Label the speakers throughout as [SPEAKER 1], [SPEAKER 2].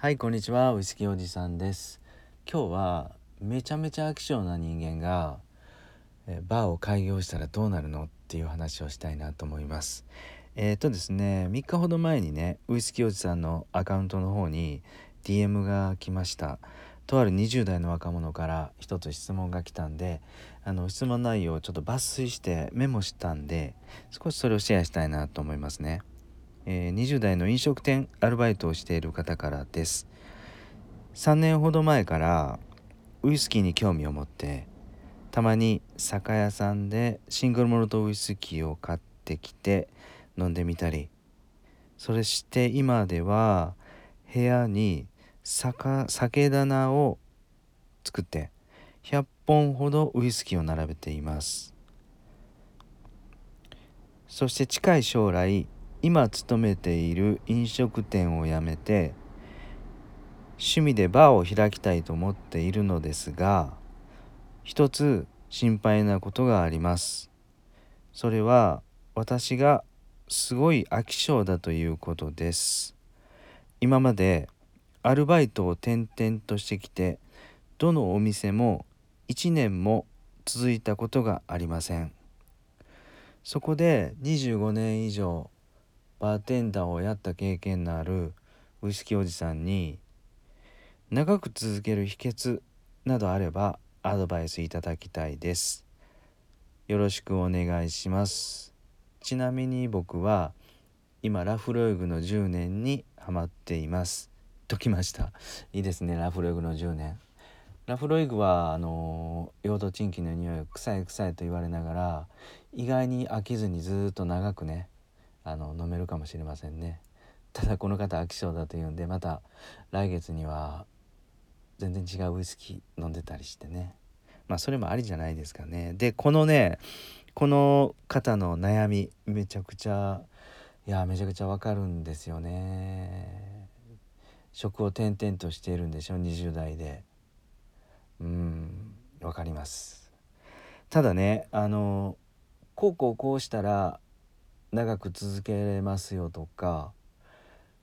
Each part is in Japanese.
[SPEAKER 1] はいこんにちは。ウイスキーおじさんです。今日はめちゃめちゃ飽き性な人間がえバーを開業したらどうなるのっていう話をしたいなと思います。えっ、ー、とですね3日ほど前にねウイスキーおじさんのアカウントの方に DM が来ました。とある20代の若者から一つ質問が来たんであの質問内容をちょっと抜粋してメモしたんで少しそれをシェアしたいなと思いますね。え、20代の飲食店アルバイトをしている方からです。3年ほど前からウイスキーに興味を持ってたまに酒屋さんでシングルモルトウイスキーを買ってきて飲んでみたり。それして今では部屋に酒棚を作って100本ほどウイスキーを並べています。そして近い将来今勤めている飲食店を辞めて趣味でバーを開きたいと思っているのですが一つ心配なことがあります。それは私がすごい飽き性だということです。今までアルバイトを転々としてきてどのお店も1年も続いたことがありません。そこで25年以上バーテンダーをやった経験のあるウイスキーおじさんに長く続ける秘訣などあればアドバイスいただきたいです。よろしくお願いします。ちなみに僕は今ラフロイグの10年にハマっています。ときました。いいですねラフロイグの10年。ラフロイグはあの用土賃金の匂い臭い臭いと言われながら意外に飽きずにずっと長くねあの飲めるかもしれませんね。ただこの方飽き性だというんでまた来月には全然違うウイスキー飲んでたりしてね。まあそれもありじゃないですかね。でこのねこの方の悩みめちゃくちゃいやめちゃくちゃわかるんですよね。職を転々としているんでしょ20代で。うんわかります。ただねあのこうこうこうしたら長く続けれますよとか、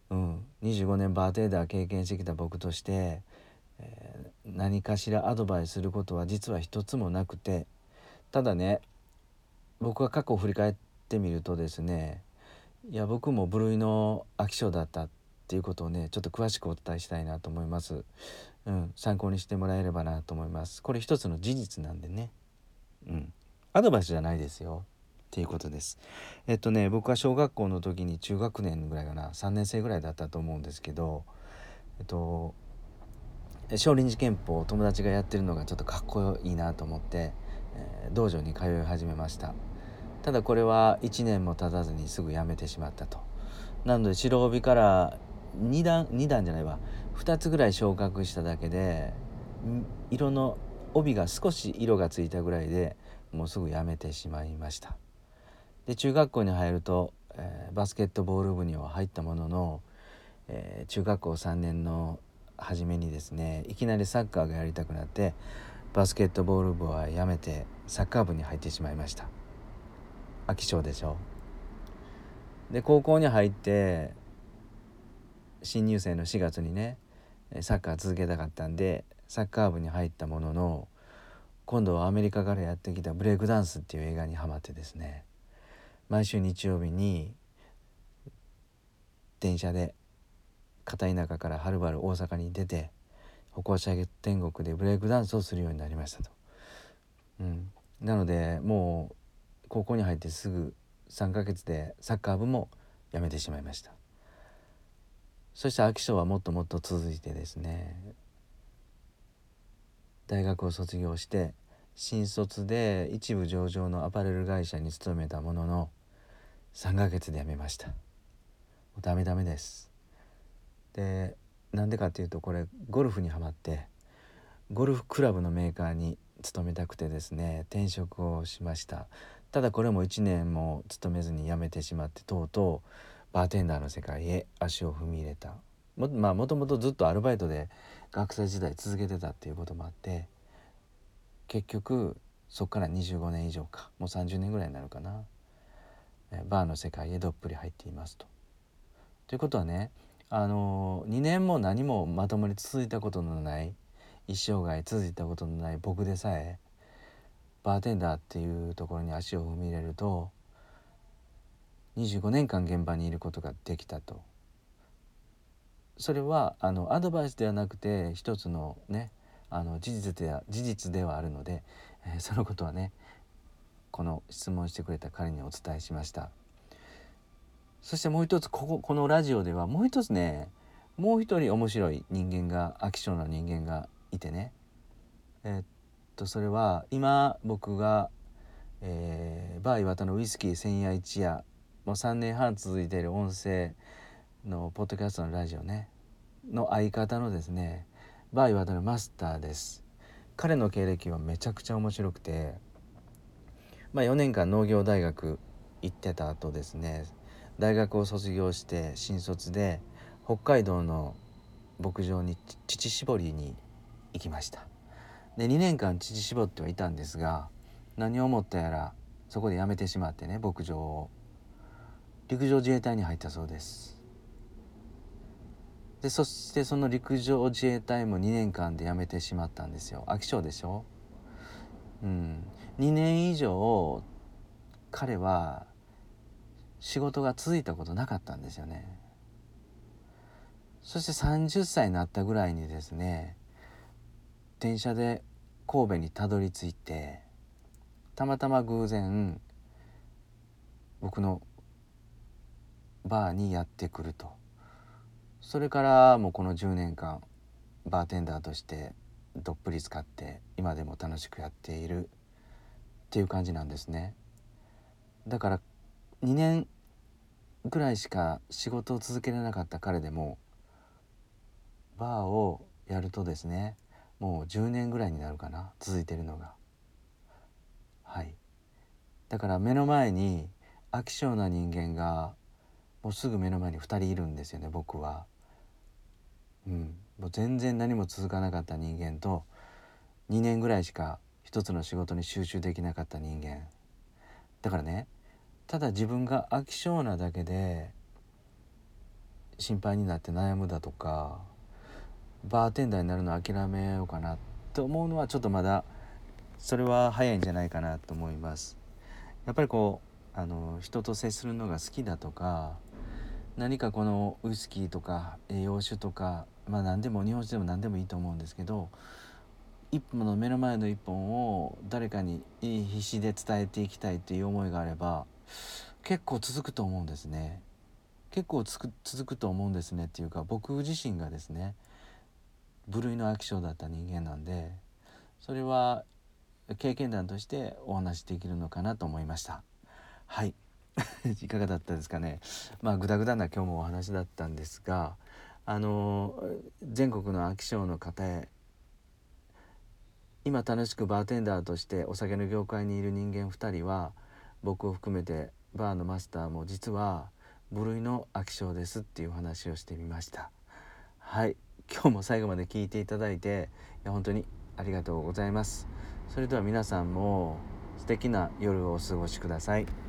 [SPEAKER 1] うん、25年バーテンダー経験してきた僕として、えー、何かしらアドバイスすることは実は一つもなくてただね僕が過去を振り返ってみるとですねいや僕も部類の飽き性だったっていうことをねちょっと詳しくお伝えしたいなと思います、うん、参考にしてもらえればなと思います。これ一つの事実なんでね。うんアドバイスじゃないですよ。っていうことです。えっとね僕は小学校の時に中学年ぐらいかな3年生ぐらいだったと思うんですけどえっと少林寺拳法を友達がやってるのがちょっとかっこいいなと思って、えー、道場に通い始めました。ただこれは1年も経たずにすぐ辞めてしまったと。なので白帯から2段2段じゃないわ。2つぐらい昇格しただけで色の帯が少し色がついたぐらいでもうすぐ辞めてしまいました。で中学校に入ると、えー、バスケットボール部には入ったものの、えー、中学校3年の初めにですねいきなりサッカーがやりたくなってバスケットボール部はやめてサッカー部に入ってしまいました。飽き性でしょ。で高校に入って新入生の4月にねサッカー続けたかったんでサッカー部に入ったものの今度はアメリカからやってきた「ブレイクダンス」っていう映画にハマってですね。毎週日曜日に電車で片田舎からはるばる大阪に出て歩行者天国でブレイクダンスをするようになりましたと。うん、なのでもう高校に入ってすぐ3ヶ月でサッカー部も辞めてしまいましたそして飽き性はもっともっと続いてですね大学を卒業して新卒で一部上場のアパレル会社に勤めたものの3ヶ月で辞めました。もうダメダメです。でなんでかっていうとこれゴルフにはまってゴルフクラブのメーカーに勤めたくてですね転職をしました。ただこれも1年も勤めずに辞めてしまってとうとうバーテンダーの世界へ足を踏み入れた。も,、まあ、もともとずっとアルバイトで学生時代続けてたっていうこともあって結局そっから25年以上か。もう30年ぐらいになるかな。バーの世界へどっぷり入っていますと。ということはねあの2年も何もまともに続いたことのない一生涯続いたことのない僕でさえバーテンダーっていうところに足を踏み入れると25年間現場にいることができたと。それはあのアドバイスではなくて一つのねあの事実では事実ではあるので、えー、そのことはねこの質問してくれた彼にお伝えしました。そしてもう一つこここのラジオではもう一つねもう一人面白い人間が飽き性な人間がいてね。えー、っとそれは今僕が、えー、バー岩田のウイスキー千夜一夜もう3年半続いている音声のポッドキャストのラジオねの相方のですねバー岩田のマスターです。彼の経歴はめちゃくちゃ面白くてまあ4年間農業大学行ってた後ですね。大学を卒業して新卒で北海道の牧場に乳搾りに行きました。で2年間乳搾ってはいたんですが何を思ったやらそこで辞めてしまってね牧場を。陸上自衛隊に入ったそうです。でそしてその陸上自衛隊も2年間で辞めてしまったんですよ。飽き性でしょ？うん。2年以上彼は仕事が続いたことなかったんですよね。そして30歳になったぐらいにですね電車で神戸にたどり着いてたまたま偶然僕のバーにやってくると。それからもうこの10年間バーテンダーとしてどっぷり使って今でも楽しくやっているっていう感じなんですね。だから2年ぐらいしか仕事を続けられなかった彼でもバーをやるとですねもう10年ぐらいになるかな続いてるのが。はい。だから目の前に飽き性な人間がもうすぐ目の前に2人いるんですよね僕は。うん、もう全然何も続かなかった人間と2年ぐらいしか一つの仕事に集中できなかった人間。だからねただ自分が飽き性なだけで心配になって悩むだとかバーテンダーになるの諦めようかなと思うのはちょっとまだそれは早いんじゃないかなと思います。やっぱりこうあの人と接するのが好きだとか何かこのウイスキーとか栄養酒とかまあ何でも日本酒でも何でもいいと思うんですけど一本の目の前の一本を誰かに必死で伝えていきたいっていう思いがあれば結構続くと思うんですね。結構続くと思うんですねっていうか僕自身がですね部類の飽き性だった人間なんでそれは経験談としてお話しできるのかなと思いました。はい。いかがだったですかね。まあグダグダな今日もお話だったんですがあの全国の飽き性の方へ今楽しくバーテンダーとしてお酒の業界にいる人間2人は僕を含めてバーのマスターも実は部類の飽き性ですっていう話をしてみました。はい。今日も最後まで聞いていただいていや本当にありがとうございます。それでは皆さんも素敵な夜をお過ごしください。